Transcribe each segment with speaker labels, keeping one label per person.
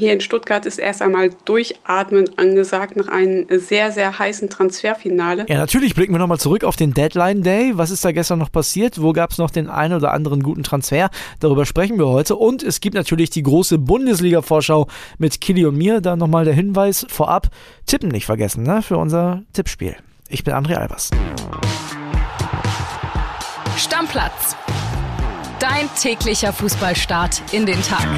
Speaker 1: Hier in Stuttgart ist erst einmal Durchatmen angesagt nach einem sehr, sehr heißen Transferfinale.
Speaker 2: Ja, natürlich blicken wir nochmal zurück auf den Deadline Day. Was ist da gestern noch passiert? Wo gab es noch den einen oder anderen guten Transfer? Darüber sprechen wir heute. Und es gibt natürlich die große Bundesliga-Vorschau mit Kili und mir. Da nochmal der Hinweis vorab. Tippen nicht vergessen, ne? Für unser Tippspiel. Ich bin André Albers.
Speaker 3: Stammplatz. Dein täglicher Fußballstart in den Tag.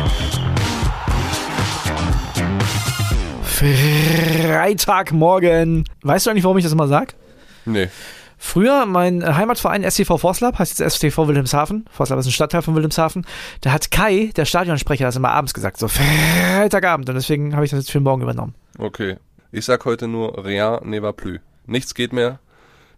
Speaker 2: Freitagmorgen. Weißt du eigentlich, warum ich das immer sag?
Speaker 4: Nee.
Speaker 2: Früher, mein Heimatverein SCV Forslab, heißt jetzt SCV Wilhelmshaven. Forslab ist ein Stadtteil von Wilhelmshaven. Da hat Kai, der Stadionsprecher, das immer abends gesagt. So Freitagabend. Und deswegen habe ich das jetzt für morgen übernommen.
Speaker 4: Okay. Ich sag heute nur Rien ne va plus. Nichts geht mehr.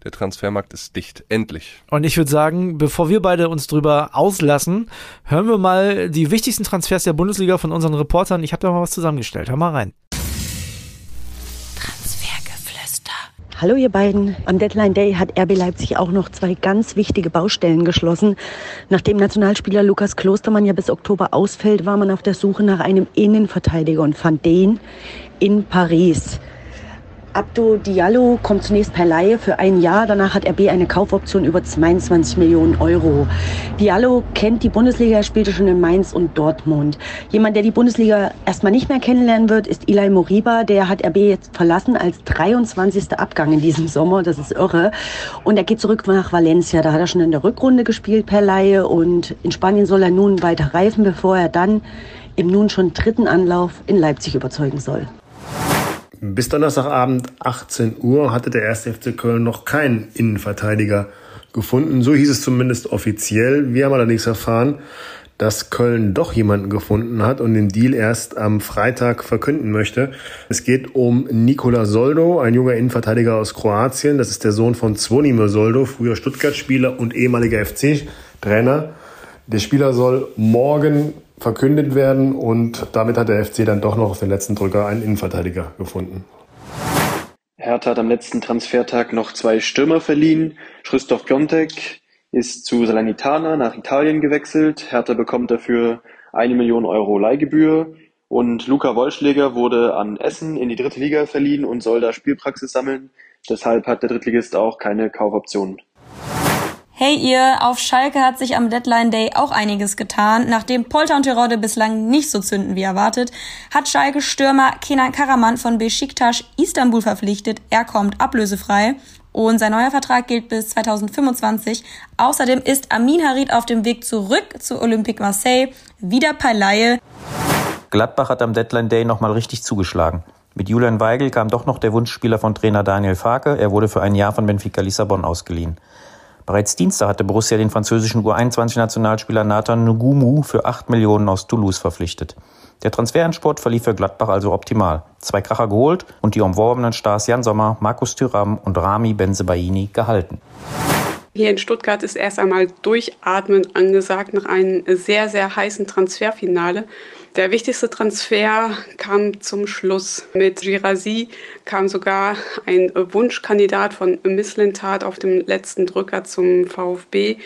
Speaker 4: Der Transfermarkt ist dicht. Endlich.
Speaker 2: Und ich würde sagen, bevor wir beide uns drüber auslassen, hören wir mal die wichtigsten Transfers der Bundesliga von unseren Reportern. Ich habe da mal was zusammengestellt. Hör mal rein.
Speaker 5: Hallo ihr beiden. Am Deadline Day hat RB Leipzig auch noch zwei ganz wichtige Baustellen geschlossen. Nachdem Nationalspieler Lukas Klostermann ja bis Oktober ausfällt, war man auf der Suche nach einem Innenverteidiger und fand den in Paris. Abdo Diallo kommt zunächst per Laie für ein Jahr. Danach hat RB eine Kaufoption über 22 Millionen Euro. Diallo kennt die Bundesliga, spielte schon in Mainz und Dortmund. Jemand, der die Bundesliga erstmal nicht mehr kennenlernen wird, ist Ilay Moriba. Der hat RB jetzt verlassen als 23. Abgang in diesem Sommer. Das ist irre. Und er geht zurück nach Valencia. Da hat er schon in der Rückrunde gespielt per Laie. Und in Spanien soll er nun weiter reifen, bevor er dann im nun schon dritten Anlauf in Leipzig überzeugen soll.
Speaker 6: Bis Donnerstagabend 18 Uhr hatte der 1. FC Köln noch keinen Innenverteidiger gefunden. So hieß es zumindest offiziell. Wir haben allerdings erfahren, dass Köln doch jemanden gefunden hat und den Deal erst am Freitag verkünden möchte. Es geht um Nikola Soldo, ein junger Innenverteidiger aus Kroatien. Das ist der Sohn von Zvonimir Soldo, früher Stuttgart-Spieler und ehemaliger FC-Trainer. Der Spieler soll morgen verkündet werden und damit hat der FC dann doch noch auf den letzten Drücker einen Innenverteidiger gefunden.
Speaker 7: Hertha hat am letzten Transfertag noch zwei Stürmer verliehen. Christoph Piontek ist zu Salernitana nach Italien gewechselt. Hertha bekommt dafür eine Million Euro Leihgebühr. Und Luca Wollschläger wurde an Essen in die dritte Liga verliehen und soll da Spielpraxis sammeln. Deshalb hat der Drittligist auch keine Kaufoption.
Speaker 8: Hey ihr, auf Schalke hat sich am Deadline Day auch einiges getan. Nachdem Polter und Terodde bislang nicht so zünden wie erwartet, hat Schalke Stürmer Kenan Karaman von Besiktas Istanbul verpflichtet. Er kommt ablösefrei und sein neuer Vertrag gilt bis 2025. Außerdem ist Amin Harid auf dem Weg zurück zu Olympique Marseille, wieder per Laie.
Speaker 9: Gladbach hat am Deadline Day nochmal richtig zugeschlagen. Mit Julian Weigel kam doch noch der Wunschspieler von Trainer Daniel Farke. Er wurde für ein Jahr von Benfica Lissabon ausgeliehen. Bereits Dienstag hatte Borussia den französischen U21-Nationalspieler Nathan Ngumu für 8 Millionen aus Toulouse verpflichtet. Der Transferendsport verlief für Gladbach also optimal. Zwei Kracher geholt und die umworbenen Stars Jan Sommer, Markus Thüram und Rami Benzebaini gehalten.
Speaker 1: Hier in Stuttgart ist erst einmal Durchatmen angesagt nach einem sehr, sehr heißen Transferfinale. Der wichtigste Transfer kam zum Schluss. Mit Girasi kam sogar ein Wunschkandidat von Misslintat auf dem letzten Drücker zum VfB.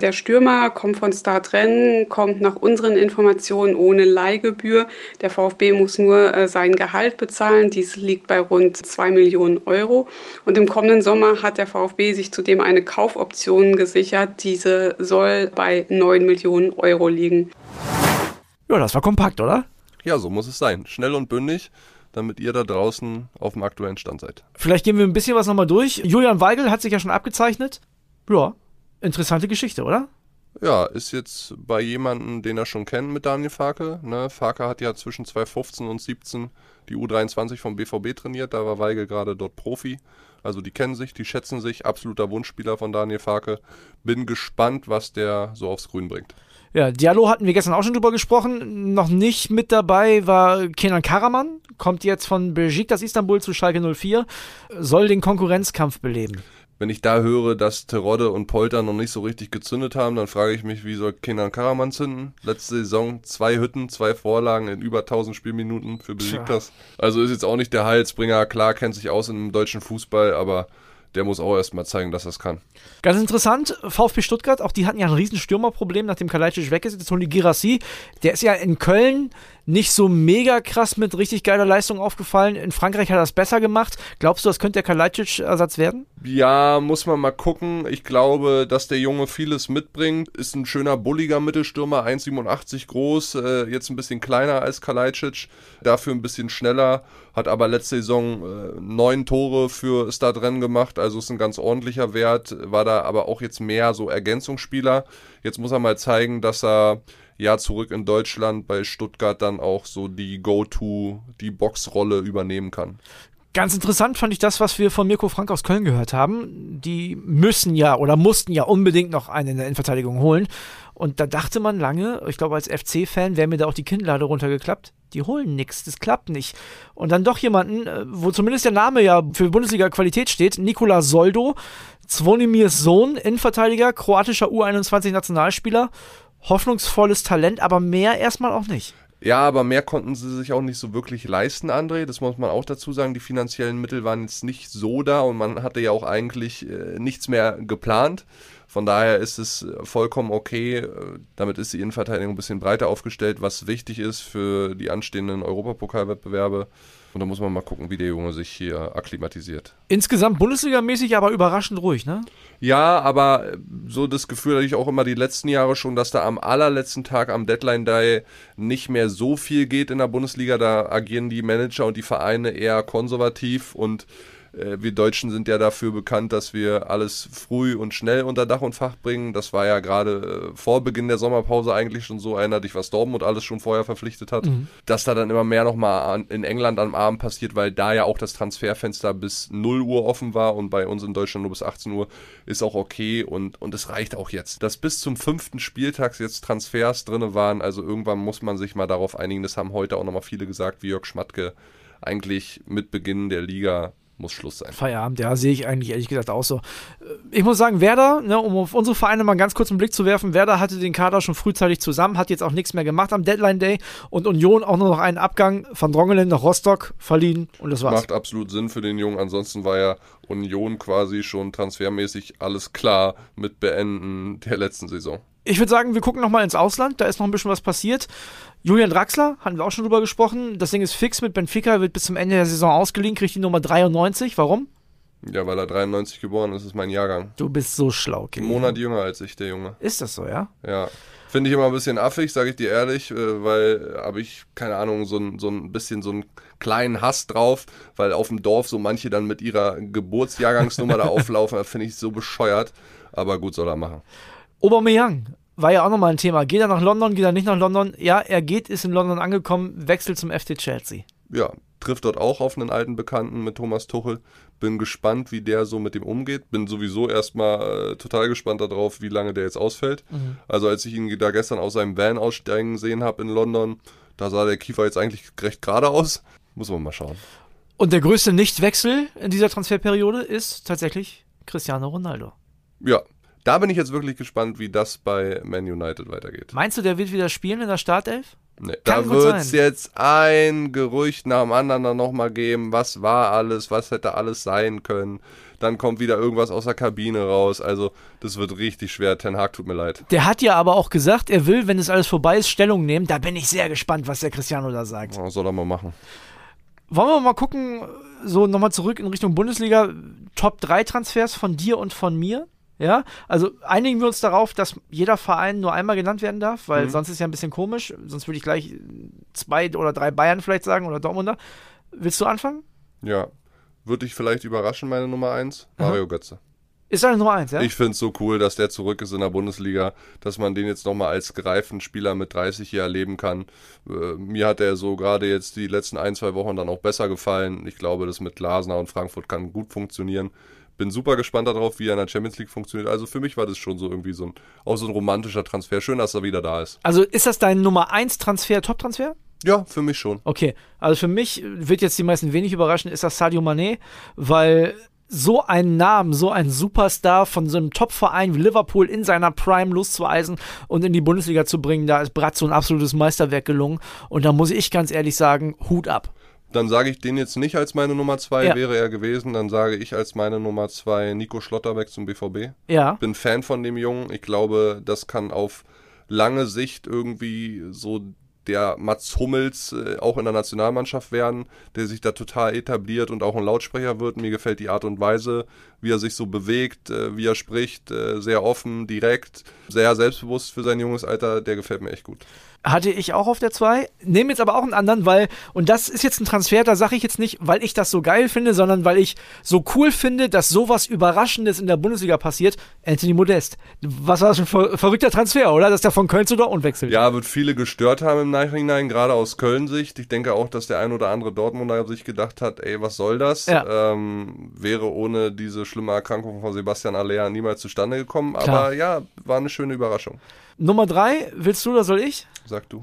Speaker 1: Der Stürmer kommt von Start Rennen, kommt nach unseren Informationen ohne Leihgebühr. Der VfB muss nur äh, sein Gehalt bezahlen. Dies liegt bei rund 2 Millionen Euro. Und im kommenden Sommer hat der VfB sich zudem eine Kaufoption gesichert. Diese soll bei 9 Millionen Euro liegen.
Speaker 2: Ja, das war kompakt, oder?
Speaker 4: Ja, so muss es sein. Schnell und bündig, damit ihr da draußen auf dem aktuellen Stand seid.
Speaker 2: Vielleicht gehen wir ein bisschen was nochmal durch. Julian Weigel hat sich ja schon abgezeichnet. Ja, interessante Geschichte, oder?
Speaker 4: Ja, ist jetzt bei jemandem, den er schon kennt mit Daniel Farke. Ne? Farke hat ja zwischen 2015 und 2017 die U23 vom BVB trainiert. Da war Weigel gerade dort Profi. Also die kennen sich, die schätzen sich. Absoluter Wunschspieler von Daniel Farke. Bin gespannt, was der so aufs Grün bringt.
Speaker 2: Ja, Diallo hatten wir gestern auch schon drüber gesprochen. Noch nicht mit dabei war Kenan Karaman. Kommt jetzt von Besiktas Istanbul zu Schalke 04. Soll den Konkurrenzkampf beleben.
Speaker 4: Wenn ich da höre, dass Terodde und Polter noch nicht so richtig gezündet haben, dann frage ich mich, wie soll Kenan Karaman zünden? Letzte Saison zwei Hütten, zwei Vorlagen in über 1000 Spielminuten für Besiktas. Also ist jetzt auch nicht der Heilsbringer. Klar kennt sich aus im deutschen Fußball, aber der muss auch erstmal zeigen, dass er es kann.
Speaker 2: Ganz interessant, VfB Stuttgart, auch die hatten ja ein riesen Stürmerproblem, nachdem Kalajdzic weg ist. Jetzt holen die Girassi. Der ist ja in Köln nicht so mega krass mit richtig geiler Leistung aufgefallen. In Frankreich hat er das besser gemacht. Glaubst du, das könnte der Kalajdzic-Ersatz werden?
Speaker 4: Ja, muss man mal gucken. Ich glaube, dass der Junge vieles mitbringt. Ist ein schöner, bulliger Mittelstürmer, 1,87 groß, äh, jetzt ein bisschen kleiner als Kalajdzic, dafür ein bisschen schneller, hat aber letzte Saison äh, neun Tore für Startrennen gemacht, also ist ein ganz ordentlicher Wert, war da aber auch jetzt mehr so Ergänzungsspieler. Jetzt muss er mal zeigen, dass er ja zurück in Deutschland bei Stuttgart dann auch so die Go-To, die Boxrolle übernehmen kann.
Speaker 2: Ganz interessant fand ich das, was wir von Mirko Frank aus Köln gehört haben. Die müssen ja oder mussten ja unbedingt noch einen in der Innenverteidigung holen. Und da dachte man lange, ich glaube als FC-Fan wäre mir da auch die Kinnlade runtergeklappt. Die holen nichts, das klappt nicht. Und dann doch jemanden, äh, wo zumindest der Name ja für Bundesliga-Qualität steht, Nikola Soldo, Zvonimirs Sohn, Innenverteidiger, kroatischer U21-Nationalspieler hoffnungsvolles Talent, aber mehr erstmal auch nicht.
Speaker 4: Ja, aber mehr konnten sie sich auch nicht so wirklich leisten, André. Das muss man auch dazu sagen. Die finanziellen Mittel waren jetzt nicht so da und man hatte ja auch eigentlich äh, nichts mehr geplant. Von daher ist es vollkommen okay. Damit ist die Innenverteidigung ein bisschen breiter aufgestellt, was wichtig ist für die anstehenden Europapokalwettbewerbe. Und da muss man mal gucken, wie der Junge sich hier akklimatisiert.
Speaker 2: Insgesamt Bundesligamäßig aber überraschend ruhig, ne?
Speaker 4: Ja, aber so das Gefühl hatte ich auch immer die letzten Jahre schon, dass da am allerletzten Tag am Deadline Day nicht mehr so viel geht in der Bundesliga. Da agieren die Manager und die Vereine eher konservativ und äh, wir Deutschen sind ja dafür bekannt, dass wir alles früh und schnell unter Dach und Fach bringen. Das war ja gerade äh, vor Beginn der Sommerpause eigentlich schon so. Erinnert dich, was Dortmund alles schon vorher verpflichtet hat. Mhm. Dass da dann immer mehr nochmal in England am Abend passiert, weil da ja auch das Transferfenster bis 0 Uhr offen war und bei uns in Deutschland nur bis 18 Uhr, ist auch okay und, und es reicht auch jetzt. Dass bis zum fünften Spieltag jetzt Transfers drin waren, also irgendwann muss man sich mal darauf einigen. Das haben heute auch nochmal viele gesagt, wie Jörg Schmatke eigentlich mit Beginn der Liga muss Schluss sein.
Speaker 2: Feierabend, ja, sehe ich eigentlich ehrlich gesagt auch so. Ich muss sagen, Werder, ne, um auf unsere Vereine mal einen ganz kurzen Blick zu werfen, Werder hatte den Kader schon frühzeitig zusammen, hat jetzt auch nichts mehr gemacht am Deadline Day und Union auch nur noch einen Abgang von Drongelen nach Rostock verliehen und das war's.
Speaker 4: Macht absolut Sinn für den Jungen, ansonsten war ja Union quasi schon transfermäßig alles klar mit Beenden der letzten Saison.
Speaker 2: Ich würde sagen, wir gucken nochmal ins Ausland. Da ist noch ein bisschen was passiert. Julian Draxler, hatten wir auch schon drüber gesprochen. Das Ding ist fix mit Benfica, wird bis zum Ende der Saison ausgeliehen, kriegt die Nummer 93. Warum?
Speaker 4: Ja, weil er 93 geboren ist, ist mein Jahrgang.
Speaker 2: Du bist so schlau,
Speaker 4: Kim. Ein Monat jünger als ich, der Junge.
Speaker 2: Ist das so, ja?
Speaker 4: Ja. Finde ich immer ein bisschen affig, sage ich dir ehrlich, äh, weil habe ich, keine Ahnung, so ein, so ein bisschen so einen kleinen Hass drauf, weil auf dem Dorf so manche dann mit ihrer Geburtsjahrgangsnummer da auflaufen, finde ich so bescheuert. Aber gut, soll er machen.
Speaker 2: Aubameyang war ja auch nochmal ein Thema. Geht er nach London, geht er nicht nach London? Ja, er geht, ist in London angekommen, wechselt zum FC Chelsea.
Speaker 4: Ja, trifft dort auch auf einen alten Bekannten mit Thomas Tuchel. Bin gespannt, wie der so mit dem umgeht. Bin sowieso erstmal äh, total gespannt darauf, wie lange der jetzt ausfällt. Mhm. Also als ich ihn da gestern aus seinem Van aussteigen sehen habe in London, da sah der Kiefer jetzt eigentlich recht gerade aus. Muss man mal schauen.
Speaker 2: Und der größte Nichtwechsel in dieser Transferperiode ist tatsächlich Cristiano Ronaldo.
Speaker 4: Ja, da bin ich jetzt wirklich gespannt, wie das bei Man United weitergeht.
Speaker 2: Meinst du, der wird wieder spielen in der Startelf?
Speaker 4: Nee, da wird es jetzt ein Gerücht nach dem anderen dann nochmal geben. Was war alles? Was hätte alles sein können? Dann kommt wieder irgendwas aus der Kabine raus. Also, das wird richtig schwer. Ten Hag tut mir leid.
Speaker 2: Der hat ja aber auch gesagt, er will, wenn es alles vorbei ist, Stellung nehmen. Da bin ich sehr gespannt, was der Cristiano da sagt.
Speaker 4: Ja, soll er mal machen.
Speaker 2: Wollen wir mal gucken, so nochmal zurück in Richtung Bundesliga. Top 3 Transfers von dir und von mir? Ja, also einigen wir uns darauf, dass jeder Verein nur einmal genannt werden darf, weil mhm. sonst ist ja ein bisschen komisch. Sonst würde ich gleich zwei oder drei Bayern vielleicht sagen oder Dortmunder. Willst du anfangen?
Speaker 4: Ja. Würde dich vielleicht überraschen, meine Nummer eins? Mario Götze.
Speaker 2: Ist deine Nummer eins, ja?
Speaker 4: Ich finde es so cool, dass der zurück ist in der Bundesliga, dass man den jetzt nochmal als gereiften Spieler mit 30 hier erleben kann. Äh, mir hat er so gerade jetzt die letzten ein, zwei Wochen dann auch besser gefallen. Ich glaube, das mit Glasner und Frankfurt kann gut funktionieren bin super gespannt darauf, wie er in der Champions League funktioniert. Also für mich war das schon so irgendwie so ein, auch so ein romantischer Transfer. Schön, dass er wieder da ist.
Speaker 2: Also ist das dein Nummer 1 Transfer, Top-Transfer?
Speaker 4: Ja, für mich schon.
Speaker 2: Okay, also für mich wird jetzt die meisten wenig überraschen, ist das Sadio Mané, weil so einen Namen, so ein Superstar von so einem Top-Verein wie Liverpool in seiner Prime loszueisen und in die Bundesliga zu bringen, da ist Bratz so ein absolutes Meisterwerk gelungen. Und da muss ich ganz ehrlich sagen, Hut ab
Speaker 4: Dann sage ich den jetzt nicht als meine Nummer zwei,
Speaker 2: Ja.
Speaker 4: wäre er gewesen. Dann sage ich als meine Nummer zwei Nico Schlotterbeck zum BVB.
Speaker 2: Ja.
Speaker 4: Bin Fan von dem Jungen. Ich glaube, das kann auf lange Sicht irgendwie so der Mats Hummels äh, auch in der Nationalmannschaft werden, der sich da total etabliert und auch ein Lautsprecher wird. Mir gefällt die Art und Weise, wie er sich so bewegt, äh, wie er spricht, äh, sehr offen, direkt, sehr selbstbewusst für sein junges Alter. Der gefällt mir echt gut.
Speaker 2: Hatte ich auch auf der 2. Nehme jetzt aber auch einen anderen, weil, und das ist jetzt ein Transfer, da sage ich jetzt nicht, weil ich das so geil finde, sondern weil ich so cool finde, dass sowas Überraschendes in der Bundesliga passiert. Anthony Modest. Was war das für ein ver verrückter Transfer, oder? Dass der von Köln zu Dortmund wechselt.
Speaker 4: Ja, wird viele gestört haben im Nachhinein, gerade aus Köln-Sicht. Ich denke auch, dass der ein oder andere Dortmunder sich gedacht hat, ey, was soll das?
Speaker 2: Ja.
Speaker 4: Ähm, wäre ohne diese schlimme Erkrankung von Sebastian Aller niemals zustande gekommen.
Speaker 2: Klar.
Speaker 4: Aber ja, war eine schöne Überraschung.
Speaker 2: Nummer 3, willst du oder soll ich?
Speaker 4: Sag du.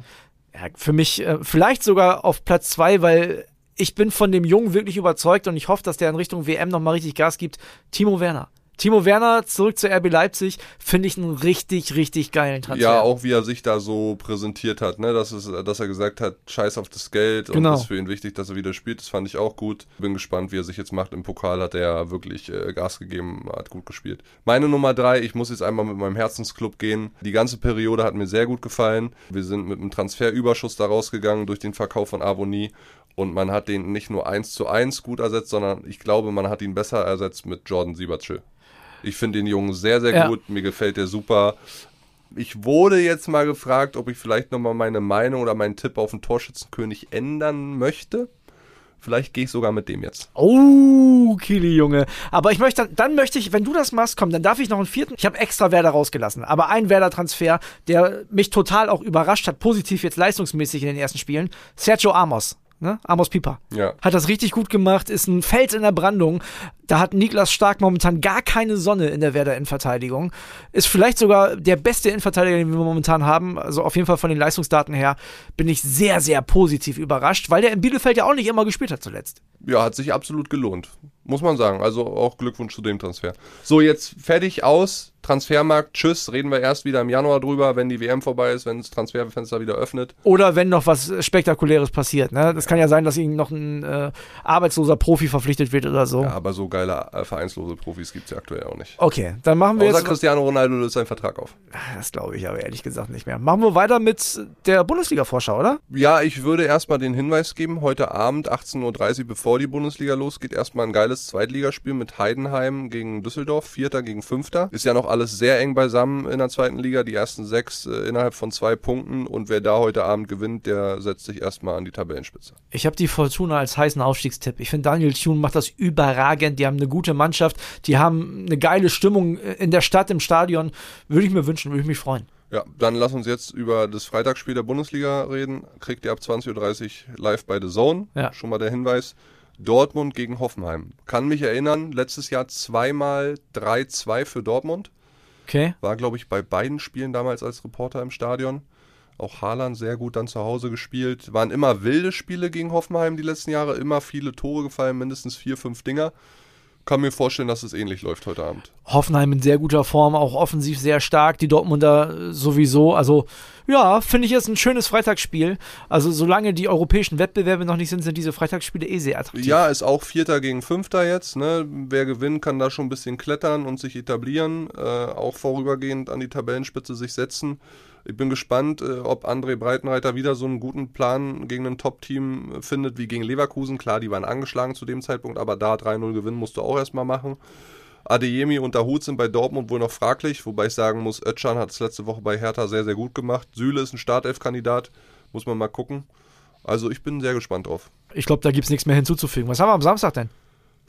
Speaker 2: Ja, für mich äh, vielleicht sogar auf Platz 2, weil ich bin von dem Jungen wirklich überzeugt und ich hoffe, dass der in Richtung WM nochmal richtig Gas gibt. Timo Werner. Timo Werner zurück zu RB Leipzig, finde ich einen richtig, richtig geilen Transfer.
Speaker 4: Ja, auch wie er sich da so präsentiert hat, ne? dass, es, dass er gesagt hat, scheiß auf das Geld und
Speaker 2: Genau.
Speaker 4: es ist für ihn wichtig, dass er wieder spielt. Das fand ich auch gut. Bin gespannt, wie er sich jetzt macht. Im Pokal hat er wirklich äh, Gas gegeben, hat gut gespielt. Meine Nummer drei, ich muss jetzt einmal mit meinem Herzensclub gehen. Die ganze Periode hat mir sehr gut gefallen. Wir sind mit einem Transferüberschuss da rausgegangen durch den Verkauf von Avonie. Und man hat den nicht nur eins zu eins gut ersetzt, sondern ich glaube, man hat ihn besser ersetzt mit Jordan Siebertschel. Ich finde den Jungen sehr, sehr
Speaker 2: Ja.
Speaker 4: gut. Mir gefällt der super. Ich wurde jetzt mal gefragt, ob ich vielleicht nochmal meine Meinung oder meinen Tipp auf den Torschützenkönig ändern möchte. Vielleicht gehe ich sogar mit dem jetzt.
Speaker 2: Oh, Kili, Junge. Aber ich möchte, dann, dann möchte ich, wenn du das machst, komm, dann darf ich noch einen vierten. Ich habe extra Werder rausgelassen. Aber ein Werder-Transfer, der mich total auch überrascht hat, positiv jetzt leistungsmäßig in den ersten Spielen. Sergio Amos. Ne? Amos Pieper.
Speaker 4: Ja.
Speaker 2: Hat das richtig gut gemacht, ist ein Fels in der Brandung. Da hat Niklas Stark momentan gar keine Sonne in der Werder Innenverteidigung. Ist vielleicht sogar der beste Innenverteidiger, den wir momentan haben. Also auf jeden Fall von den Leistungsdaten her bin ich sehr, sehr positiv überrascht, weil der in Bielefeld ja auch nicht immer gespielt hat zuletzt.
Speaker 4: Ja, hat sich absolut gelohnt. Muss man sagen. Also auch Glückwunsch zu dem Transfer. So, jetzt fertig aus. Transfermarkt, tschüss. Reden wir erst wieder im Januar drüber, wenn die WM vorbei ist, wenn das Transferfenster wieder öffnet.
Speaker 2: Oder wenn noch was Spektakuläres passiert. Ne? Das kann ja sein, dass ihnen noch ein äh, arbeitsloser Profi verpflichtet wird oder so.
Speaker 4: Ja, aber so geile äh, vereinslose Profis gibt es ja aktuell auch nicht.
Speaker 2: Okay, dann machen wir
Speaker 4: Außer
Speaker 2: jetzt.
Speaker 4: Cristiano Ronaldo löst seinen Vertrag auf.
Speaker 2: Das glaube ich aber ehrlich gesagt nicht mehr. Machen wir weiter mit der Bundesliga-Vorschau, oder?
Speaker 4: Ja, ich würde erstmal den Hinweis geben, heute Abend 18.30 Uhr, bevor die Bundesliga losgeht, erstmal ein geiles Zweitligaspiel mit Heidenheim gegen Düsseldorf, Vierter gegen Fünfter. Ist ja noch alles sehr eng beisammen in der zweiten Liga, die ersten sechs äh, innerhalb von zwei Punkten und wer da heute Abend gewinnt, der setzt sich erstmal an die Tabellenspitze.
Speaker 2: Ich habe die Fortuna als heißen Aufstiegstipp. Ich finde, Daniel Thune macht das überragend. Die haben eine gute Mannschaft. Die haben eine geile Stimmung in der Stadt, im Stadion. Würde ich mir wünschen, würde ich mich freuen.
Speaker 4: Ja, dann lass uns jetzt über das Freitagsspiel der Bundesliga reden. Kriegt ihr ab 20.30 Uhr live bei The Zone.
Speaker 2: Ja.
Speaker 4: Schon mal der Hinweis. Dortmund gegen Hoffenheim. Kann mich erinnern, letztes Jahr zweimal 3-2 für Dortmund.
Speaker 2: Okay.
Speaker 4: War, glaube ich, bei beiden Spielen damals als Reporter im Stadion. Auch Haaland sehr gut dann zu Hause gespielt. Waren immer wilde Spiele gegen Hoffenheim die letzten Jahre. Immer viele Tore gefallen, mindestens vier, fünf Dinger. Kann mir vorstellen, dass es ähnlich läuft heute Abend.
Speaker 2: Hoffenheim in sehr guter Form, auch offensiv sehr stark. Die Dortmunder äh, sowieso. Also, ja, finde ich jetzt ein schönes Freitagsspiel. Also, solange die europäischen Wettbewerbe noch nicht sind, sind diese Freitagsspiele eh sehr attraktiv.
Speaker 4: Ja, ist auch Vierter gegen Fünfter jetzt. Ne? Wer gewinnt, kann da schon ein bisschen klettern und sich etablieren. Äh, auch vorübergehend an die Tabellenspitze sich setzen. Ich bin gespannt, äh, ob André Breitenreiter wieder so einen guten Plan gegen ein Top-Team äh, findet wie gegen Leverkusen. Klar, die waren angeschlagen zu dem Zeitpunkt, aber da 3-0 gewinnen musst du auch erstmal machen. Adeyemi und Dahut sind bei Dortmund wohl noch fraglich, wobei ich sagen muss, Özcan hat es letzte Woche bei Hertha sehr, sehr gut gemacht. Süle ist ein Startelf-Kandidat, muss man mal gucken. Also ich bin sehr gespannt drauf.
Speaker 2: Ich glaube, da gibt es nichts mehr hinzuzufügen. Was haben wir am Samstag denn?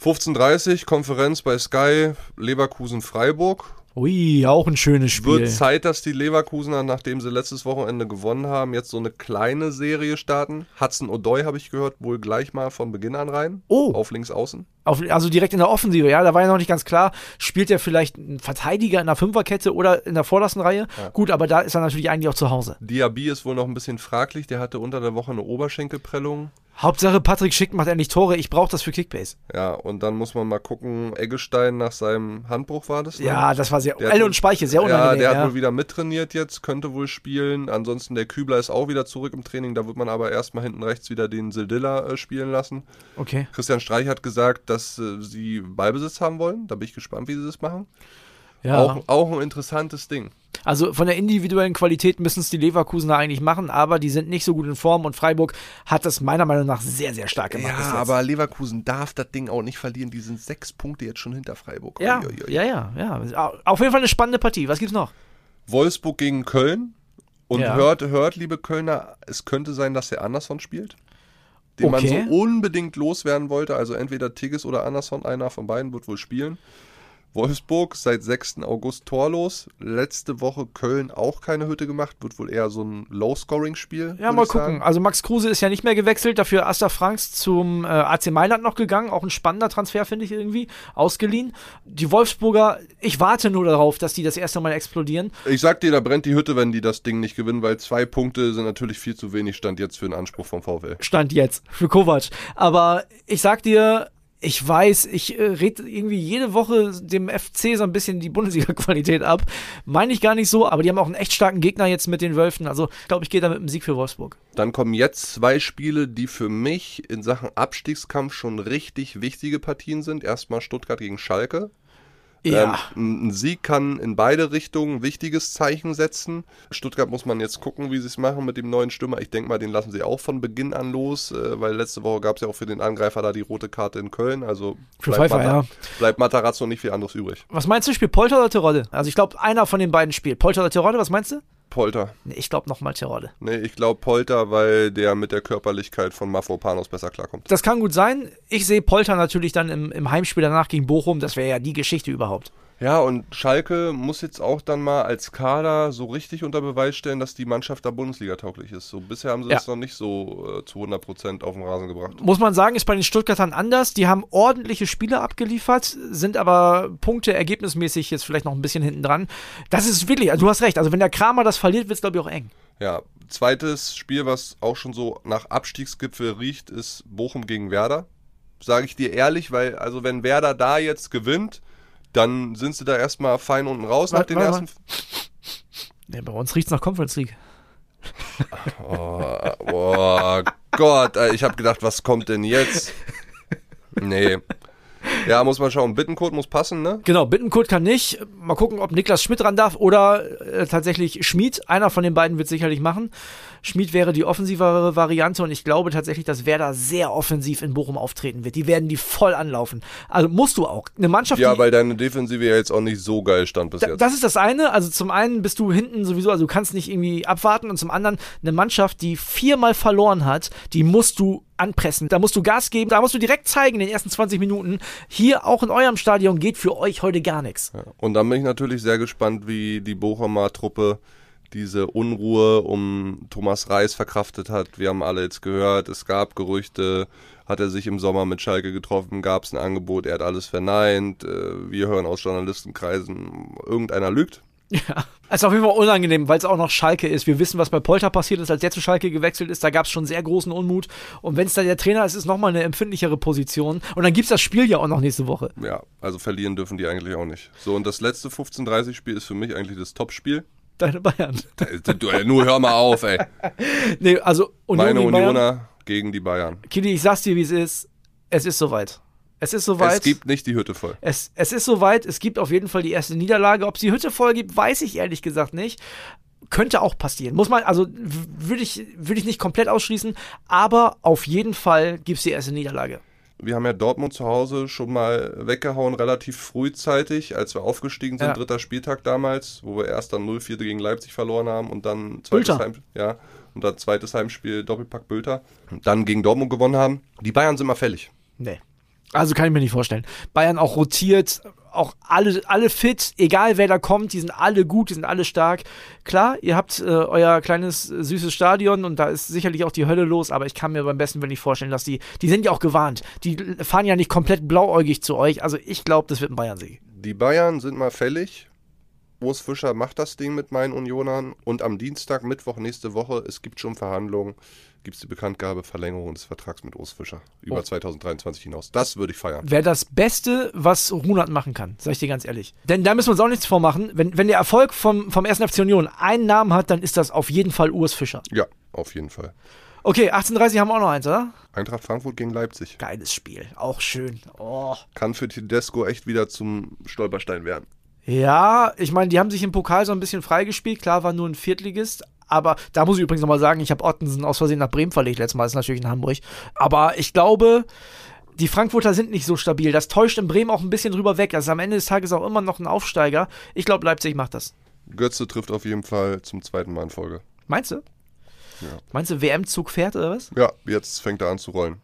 Speaker 4: 15.30 Konferenz bei Sky, Leverkusen-Freiburg.
Speaker 2: Ui, auch ein schönes Spiel.
Speaker 4: Wird Zeit, dass die Leverkusener, nachdem sie letztes Wochenende gewonnen haben, jetzt so eine kleine Serie starten. Hudson O'Doy, habe ich gehört, wohl gleich mal von Beginn an rein.
Speaker 2: Oh.
Speaker 4: Auf links außen.
Speaker 2: Auf, also direkt in der Offensive, ja, da war ja noch nicht ganz klar, spielt er vielleicht ein Verteidiger in der Fünferkette oder in der vordersten Reihe? Gut, aber da ist er natürlich eigentlich auch zu Hause.
Speaker 4: Diaby ist wohl noch ein bisschen fraglich. Der hatte unter der Woche eine Oberschenkelprellung.
Speaker 2: Hauptsache Patrick Schick macht endlich Tore. Ich brauche das für Kickbase.
Speaker 4: Ja, und dann muss man mal gucken, Eggestein nach seinem Handbruch war das? Ne?
Speaker 2: Ja, das war sehr, Elle und Speiche, sehr unangenehm.
Speaker 4: Ja, der hat wohl wieder mittrainiert jetzt, könnte wohl spielen. Ansonsten der Kübler ist auch wieder zurück im Training. Da wird man aber erstmal hinten rechts wieder den Sildilla äh, spielen lassen.
Speaker 2: Okay.
Speaker 4: Christian Streich hat gesagt, dass äh, sie Ballbesitz haben wollen. Da bin ich gespannt, wie sie das machen.
Speaker 2: Ja.
Speaker 4: Auch, auch ein interessantes Ding.
Speaker 2: Also von der individuellen Qualität müssen es die Leverkusener eigentlich machen, aber die sind nicht so gut in Form und Freiburg hat das meiner Meinung nach sehr, sehr stark gemacht.
Speaker 4: Ja, aber Leverkusen darf das Ding auch nicht verlieren. Die sind sechs Punkte jetzt schon hinter Freiburg.
Speaker 2: Ja, Uiuiui. ja, ja, ja. Auf jeden Fall eine spannende Partie. Was gibt's noch?
Speaker 4: Wolfsburg gegen Köln. Und ja. hört, hört, liebe Kölner, es könnte sein, dass der Anderson spielt. Den okay. man so unbedingt loswerden wollte. Also entweder Tigges oder Anderson, einer von beiden wird wohl spielen. Wolfsburg seit 6. August torlos. Letzte Woche Köln auch keine Hütte gemacht. Wird wohl eher so ein Low-Scoring-Spiel.
Speaker 2: Ja, mal gucken. Sagen. Also Max Kruse ist ja nicht mehr gewechselt. Dafür Asta Franks zum äh, AC Mailand noch gegangen. Auch ein spannender Transfer, finde ich irgendwie. Ausgeliehen. Die Wolfsburger, ich warte nur darauf, dass die das erste Mal explodieren.
Speaker 4: Ich sag dir, da brennt die Hütte, wenn die das Ding nicht gewinnen, weil zwei Punkte sind natürlich viel zu wenig Stand jetzt für den Anspruch vom VfL.
Speaker 2: Stand jetzt. Für Kovac. Aber ich sag dir, ich weiß, ich äh, rede irgendwie jede Woche dem FC so ein bisschen die Bundesliga-Qualität ab. Meine ich gar nicht so, aber die haben auch einen echt starken Gegner jetzt mit den Wölfen. Also, glaube, ich gehe da mit einem Sieg für Wolfsburg.
Speaker 4: Dann kommen jetzt zwei Spiele, die für mich in Sachen Abstiegskampf schon richtig wichtige Partien sind. Erstmal Stuttgart gegen Schalke.
Speaker 2: Ja.
Speaker 4: Ähm, ein Sieg kann in beide Richtungen ein wichtiges Zeichen setzen. Stuttgart muss man jetzt gucken, wie sie es machen mit dem neuen Stürmer. Ich denke mal, den lassen sie auch von Beginn an los, äh, weil letzte Woche gab es ja auch für den Angreifer da die rote Karte in Köln. Also
Speaker 2: für bleibt, Pfeiffer,
Speaker 4: Mata ja. bleibt Matarazzo nicht viel anderes übrig.
Speaker 2: Was meinst du, spielt Polter oder Terodde? Also ich glaube, einer von den beiden spielt. Polter oder Terodde, was meinst du?
Speaker 4: Polter.
Speaker 2: Ich glaube nochmal Terodde.
Speaker 4: Nee, ich glaube Polter, weil der mit der Körperlichkeit von Mafropanos besser klarkommt.
Speaker 2: Das kann gut sein. Ich sehe Polter natürlich dann im, im Heimspiel danach gegen Bochum. Das wäre ja die Geschichte überhaupt.
Speaker 4: Ja, und Schalke muss jetzt auch dann mal als Kader so richtig unter Beweis stellen, dass die Mannschaft da Bundesliga tauglich ist. So bisher haben sie ja. das noch nicht so äh, zu 100 Prozent auf den Rasen gebracht.
Speaker 2: Muss man sagen, ist bei den Stuttgartern anders. Die haben ordentliche Spiele abgeliefert, sind aber Punkte ergebnismäßig jetzt vielleicht noch ein bisschen hinten dran. Das ist wirklich, also du hast recht. Also wenn der Kramer das verliert, wird es glaube ich auch eng.
Speaker 4: Ja, zweites Spiel, was auch schon so nach Abstiegsgipfel riecht, ist Bochum gegen Werder. Sage ich dir ehrlich, weil also wenn Werder da jetzt gewinnt, dann sind sie da erstmal fein unten raus warte, nach den warte, ersten.
Speaker 2: Ja, bei uns riecht es nach Conference League.
Speaker 4: Oh, oh Gott, ich habe gedacht, was kommt denn jetzt? Nee. Ja, muss man schauen. Bittencode muss passen, ne?
Speaker 2: Genau, Bittencode kann nicht. Mal gucken, ob Niklas Schmidt ran darf oder äh, tatsächlich Schmid. Einer von den beiden wird sicherlich machen. Schmid wäre die offensivere Variante und ich glaube tatsächlich, dass Werder sehr offensiv in Bochum auftreten wird. Die werden die voll anlaufen. Also musst du auch. Eine Mannschaft.
Speaker 4: Ja, weil deine Defensive ja jetzt auch nicht so geil stand bis
Speaker 2: da,
Speaker 4: jetzt.
Speaker 2: Das ist das eine. Also zum einen bist du hinten sowieso, also du kannst nicht irgendwie abwarten und zum anderen eine Mannschaft, die viermal verloren hat, die musst du anpressen. Da musst du Gas geben, da musst du direkt zeigen in den ersten 20 Minuten. Hier auch in eurem Stadion geht für euch heute gar nichts.
Speaker 4: Ja. Und dann bin ich natürlich sehr gespannt, wie die Bochumer Truppe diese Unruhe um Thomas Reis verkraftet hat. Wir haben alle jetzt gehört, es gab Gerüchte, hat er sich im Sommer mit Schalke getroffen, gab es ein Angebot, er hat alles verneint. Äh, wir hören aus Journalistenkreisen, irgendeiner lügt.
Speaker 2: Ja, es ist auf jeden Fall unangenehm, weil es auch noch Schalke ist. Wir wissen, was bei Polter passiert ist, als der zu Schalke gewechselt ist. Da gab es schon sehr großen Unmut. Und wenn es dann der Trainer ist, ist nochmal eine empfindlichere Position. Und dann gibt es das Spiel ja auch noch nächste Woche.
Speaker 4: Ja, also verlieren dürfen die eigentlich auch nicht. So, und das letzte 15:30-Spiel ist für mich eigentlich das Topspiel
Speaker 2: deine Bayern.
Speaker 4: Du, nur hör mal auf, ey.
Speaker 2: Nee, also
Speaker 4: Union Meine Unioner gegen die Bayern.
Speaker 2: Kili, ich sag's dir, wie es ist. Es ist soweit. Es ist soweit.
Speaker 4: Es gibt nicht die Hütte voll.
Speaker 2: Es, es ist soweit. Es gibt auf jeden Fall die erste Niederlage. Ob es die Hütte voll gibt, weiß ich ehrlich gesagt nicht. Könnte auch passieren. Muss man, also würde ich, würd ich nicht komplett ausschließen, aber auf jeden Fall gibt es die erste Niederlage.
Speaker 4: Wir haben ja Dortmund zu Hause schon mal weggehauen, relativ frühzeitig, als wir aufgestiegen sind, ja. dritter Spieltag damals, wo wir erst dann 0-4 gegen Leipzig verloren haben und dann zweites, Heim, ja, und dann zweites Heimspiel Doppelpack Bülter. Und dann gegen Dortmund gewonnen haben. Die Bayern sind mal fällig.
Speaker 2: Nee. Also kann ich mir nicht vorstellen. Bayern auch rotiert, auch alle, alle fit, egal wer da kommt, die sind alle gut, die sind alle stark. Klar, ihr habt äh, euer kleines süßes Stadion und da ist sicherlich auch die Hölle los, aber ich kann mir beim besten Willen nicht vorstellen, dass die, die sind ja auch gewarnt. Die fahren ja nicht komplett blauäugig zu euch. Also ich glaube, das wird ein Bayern-Sieg.
Speaker 4: Die Bayern sind mal fällig. Urs Fischer macht das Ding mit meinen Unionern und am Dienstag, Mittwoch nächste Woche, es gibt schon Verhandlungen. Gibt es die Bekanntgabe Verlängerung des Vertrags mit Urs Fischer über
Speaker 2: Oh.
Speaker 4: 2023 hinaus. Das würde ich feiern.
Speaker 2: Wäre das Beste, was Runert machen kann, sag ich dir ganz ehrlich. Denn da müssen wir uns auch nichts vormachen. Wenn, wenn der Erfolg vom, vom 1. FC Union einen Namen hat, dann ist das auf jeden Fall Urs Fischer.
Speaker 4: Ja, auf jeden Fall.
Speaker 2: Okay, 18.30 haben wir auch noch eins, oder?
Speaker 4: Eintracht Frankfurt gegen Leipzig.
Speaker 2: Geiles Spiel, auch schön. Oh.
Speaker 4: Kann für Tedesco echt wieder zum Stolperstein werden.
Speaker 2: Ja, ich meine, die haben sich im Pokal so ein bisschen freigespielt. Klar, war nur ein Viertligist. Aber da muss ich übrigens nochmal sagen, ich habe Ottensen aus Versehen nach Bremen verlegt letztes Mal. Ist natürlich in Hamburg. Aber ich glaube, die Frankfurter sind nicht so stabil. Das täuscht in Bremen auch ein bisschen drüber weg. Das ist am Ende des Tages auch immer noch ein Aufsteiger. Ich glaube, Leipzig macht das.
Speaker 4: Götze trifft auf jeden Fall zum zweiten Mal in Folge.
Speaker 2: Meinst du?
Speaker 4: Ja.
Speaker 2: Meinst du, WM-Zug fährt oder was?
Speaker 4: Ja, jetzt fängt er an zu rollen.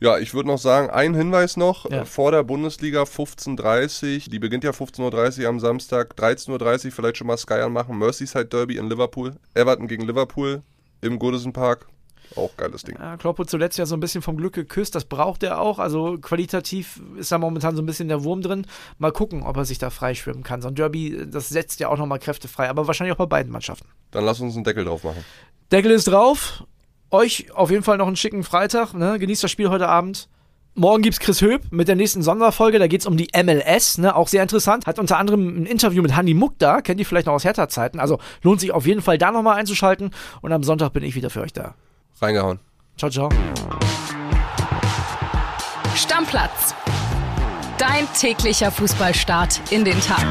Speaker 4: Ja, ich würde noch sagen, ein Hinweis noch,
Speaker 2: Ja.
Speaker 4: vor der Bundesliga 15.30 die beginnt ja 15.30 Uhr am Samstag, 13.30 Uhr vielleicht schon mal Sky anmachen, Merseyside Derby in Liverpool, Everton gegen Liverpool im Goodison Park, auch geiles Ding.
Speaker 2: Ja, Klopp hat zuletzt ja so ein bisschen vom Glück geküsst. Das braucht er auch. Also qualitativ ist da momentan so ein bisschen der Wurm drin. Mal gucken, ob er sich da freischwimmen kann. So ein Derby, das setzt ja auch nochmal Kräfte frei. Aber wahrscheinlich auch bei beiden Mannschaften.
Speaker 4: Dann lass uns einen Deckel drauf machen.
Speaker 2: Deckel ist drauf. Euch auf jeden Fall noch einen schicken Freitag. Ne? Genießt das Spiel heute Abend. Morgen gibt's Chris Höp mit der nächsten Sonderfolge. Da geht's um die MLS, ne? auch sehr interessant. Hat unter anderem ein Interview mit Hanni Muck da. Kennt ihr vielleicht noch aus Hertha-Zeiten. Also lohnt sich auf jeden Fall da nochmal einzuschalten. Und am Sonntag bin ich wieder für euch da.
Speaker 4: Reingehauen.
Speaker 2: Ciao, ciao.
Speaker 3: Stammplatz. Dein täglicher Fußballstart in den Tag.